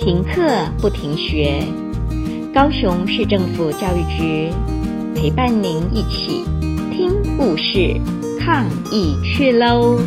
停课不停学，高雄市政府教育局陪伴您一起听故事、抗疫去喽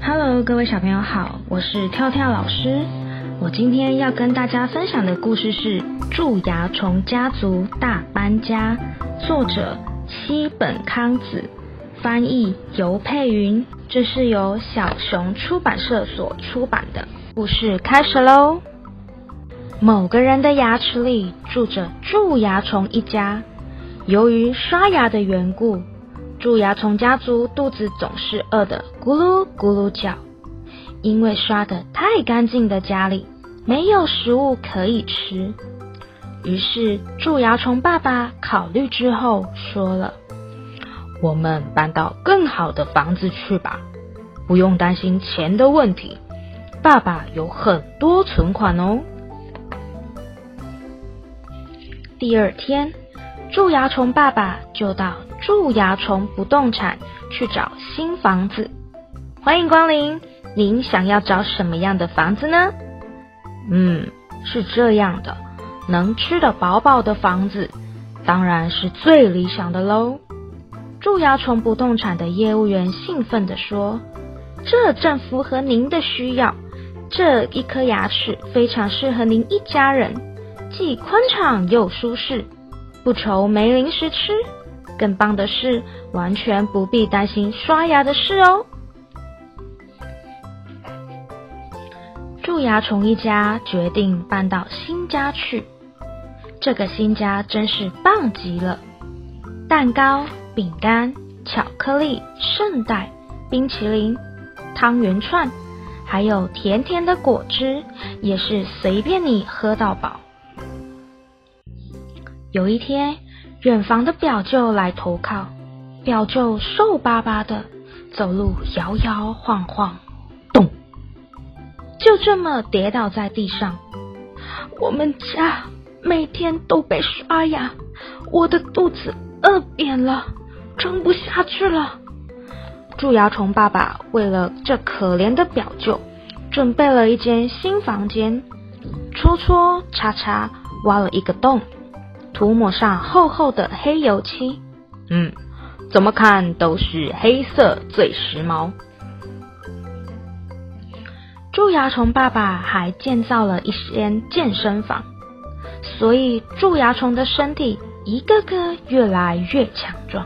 ！Hello，各位小朋友好，我是跳跳老师。我今天要跟大家分享的故事是《蛀牙虫家族大搬家》，作者西本康子，翻译游珮芸。这是由小熊出版社所出版的。故事开始喽。某个人的牙齿里住着蛀牙虫一家。由于刷牙的缘故，蛀牙虫家族肚子总是饿得咕噜咕噜叫。因为刷得太干净的家里没有食物可以吃，于是蛀牙虫爸爸考虑之后说了。我们搬到更好的房子去吧，不用担心钱的问题。爸爸有很多存款哦。第二天，蛀牙虫爸爸就到蛀牙虫不动产去找新房子。欢迎光临，您想要找什么样的房子呢？嗯，是这样的，能吃得饱饱的房子，当然是最理想的喽。蛀牙虫不动产的业务员兴奋地说：“这正符合您的需要。这一颗牙齿非常适合您一家人，既宽敞又舒适，不愁没零食吃。更棒的是，完全不必担心刷牙的事哦。”蛀牙虫一家决定搬到新家去。这个新家真是棒极了，蛋糕。饼干、巧克力、圣代、冰淇淋、汤圆串，还有甜甜的果汁，也是随便你喝到饱。有一天，远房的表舅来投靠，表舅瘦巴巴的，走路摇摇晃晃，咚，就这么跌倒在地上。我们家每天都被刷牙，我的肚子饿扁了。撑不下去了，蛀牙虫爸爸为了这可怜的表舅，准备了一间新房间，戳戳擦擦挖了一个洞，涂抹上厚厚的黑油漆。嗯，怎么看都是黑色最时髦。蛀牙虫爸爸还建造了一间健身房，所以蛀牙虫的身体一个个越来越强壮。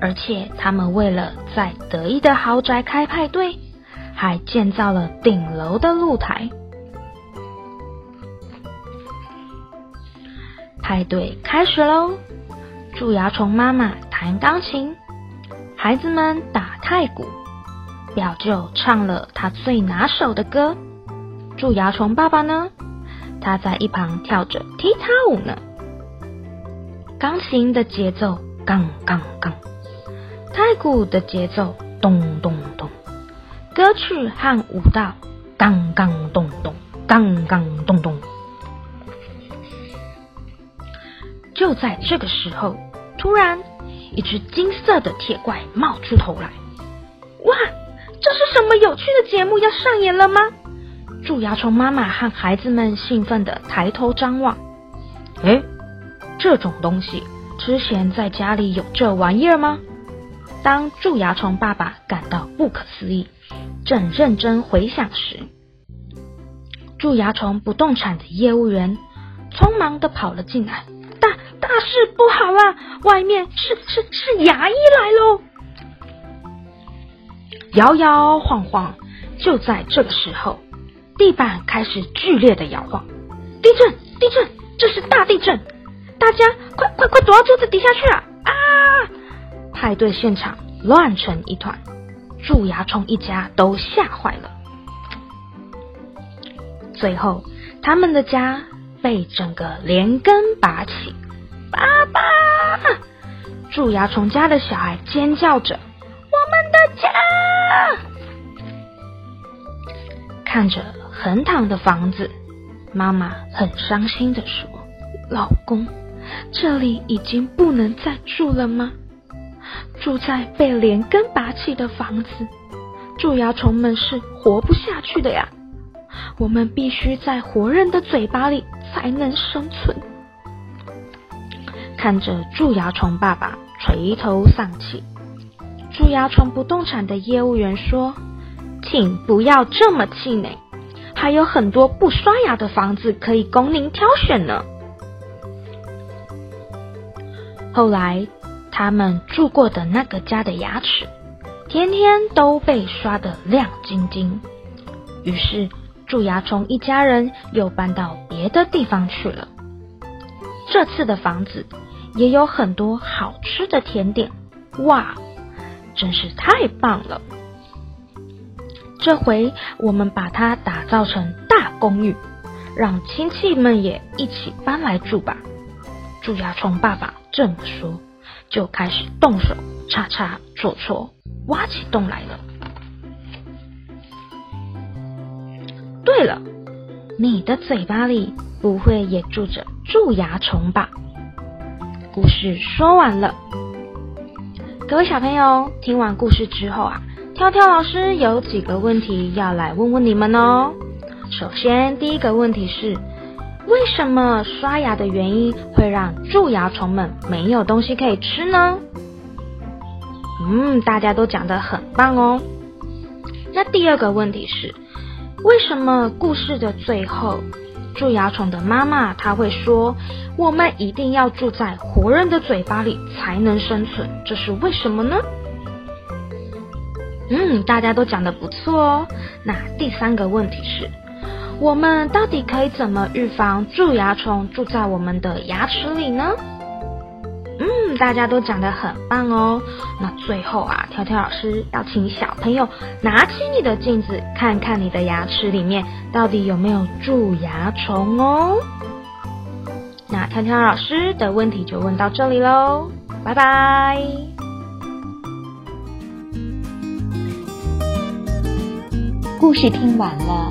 而且他们为了在得意的豪宅开派对，还建造了顶楼的露台。派对开始喽！蛀牙虫妈妈弹钢琴，孩子们打太鼓，表舅唱了他最拿手的歌。蛀牙虫爸爸呢？他在一旁跳着踢踏舞呢。钢琴的节奏，杠杠杠。太鼓的节奏咚咚咚，歌曲和舞蹈杠杠咚咚，杠杠咚咚。就在这个时候，突然一只金色的铁怪冒出头来。哇，这是什么有趣的节目要上演了吗？蛀牙虫妈妈和孩子们兴奋地抬头张望。哎，这种东西之前在家里有这玩意儿吗？当蛀牙虫爸爸感到不可思议，正认真回想时，蛀牙虫不动产的业务员匆忙地跑了进来。大大事不好啦！外面是是是牙医来喽！摇摇晃晃，就在这个时候，地板开始剧烈的摇晃。地震！地震！这是大地震！大家快快快躲到桌子底下去啊！派对现场乱成一团，蛀牙虫一家都吓坏了。最后，他们的家被整个连根拔起。爸爸！蛀牙虫家的小孩尖叫着：“我们的家！”看着横躺的房子，妈妈很伤心地说：“老公，这里已经不能再住了吗？”住在被连根拔起的房子，蛀牙虫们是活不下去的呀。我们必须在活人的嘴巴里才能生存。看着蛀牙虫爸爸垂头丧气，蛀牙虫不动产的业务员说：“请不要这么气馁，还有很多不刷牙的房子可以供您挑选呢。”后来，他们住过的那个家的牙齿，天天都被刷得亮晶晶。于是，蛀牙虫一家人又搬到别的地方去了。这次的房子也有很多好吃的甜点，哇，真是太棒了！这回我们把它打造成大公寓，让亲戚们也一起搬来住吧。蛀牙虫爸爸这么说，就开始动手叉叉戳戳，挖起洞来了。对了，你的嘴巴里不会也住着蛀牙虫吧？故事说完了，各位小朋友，听完故事之后啊，跳跳老师有几个问题要来问问你们哦。首先，第一个问题是，为什么刷牙的原因会让蛀牙虫们没有东西可以吃呢？嗯，大家都讲得很棒哦。那第二个问题是，为什么故事的最后，蛀牙虫的妈妈她会说，我们一定要住在活人的嘴巴里才能生存？这是为什么呢？嗯，大家都讲得不错哦。那第三个问题是，我们到底可以怎么预防蛀牙虫住在我们的牙齿里呢？嗯，大家都讲得很棒哦。那最后啊，跳跳老师要请小朋友拿起你的镜子，看看你的牙齿里面到底有没有蛀牙虫哦。那跳跳老师的问题就问到这里喽，拜拜。故事听完了，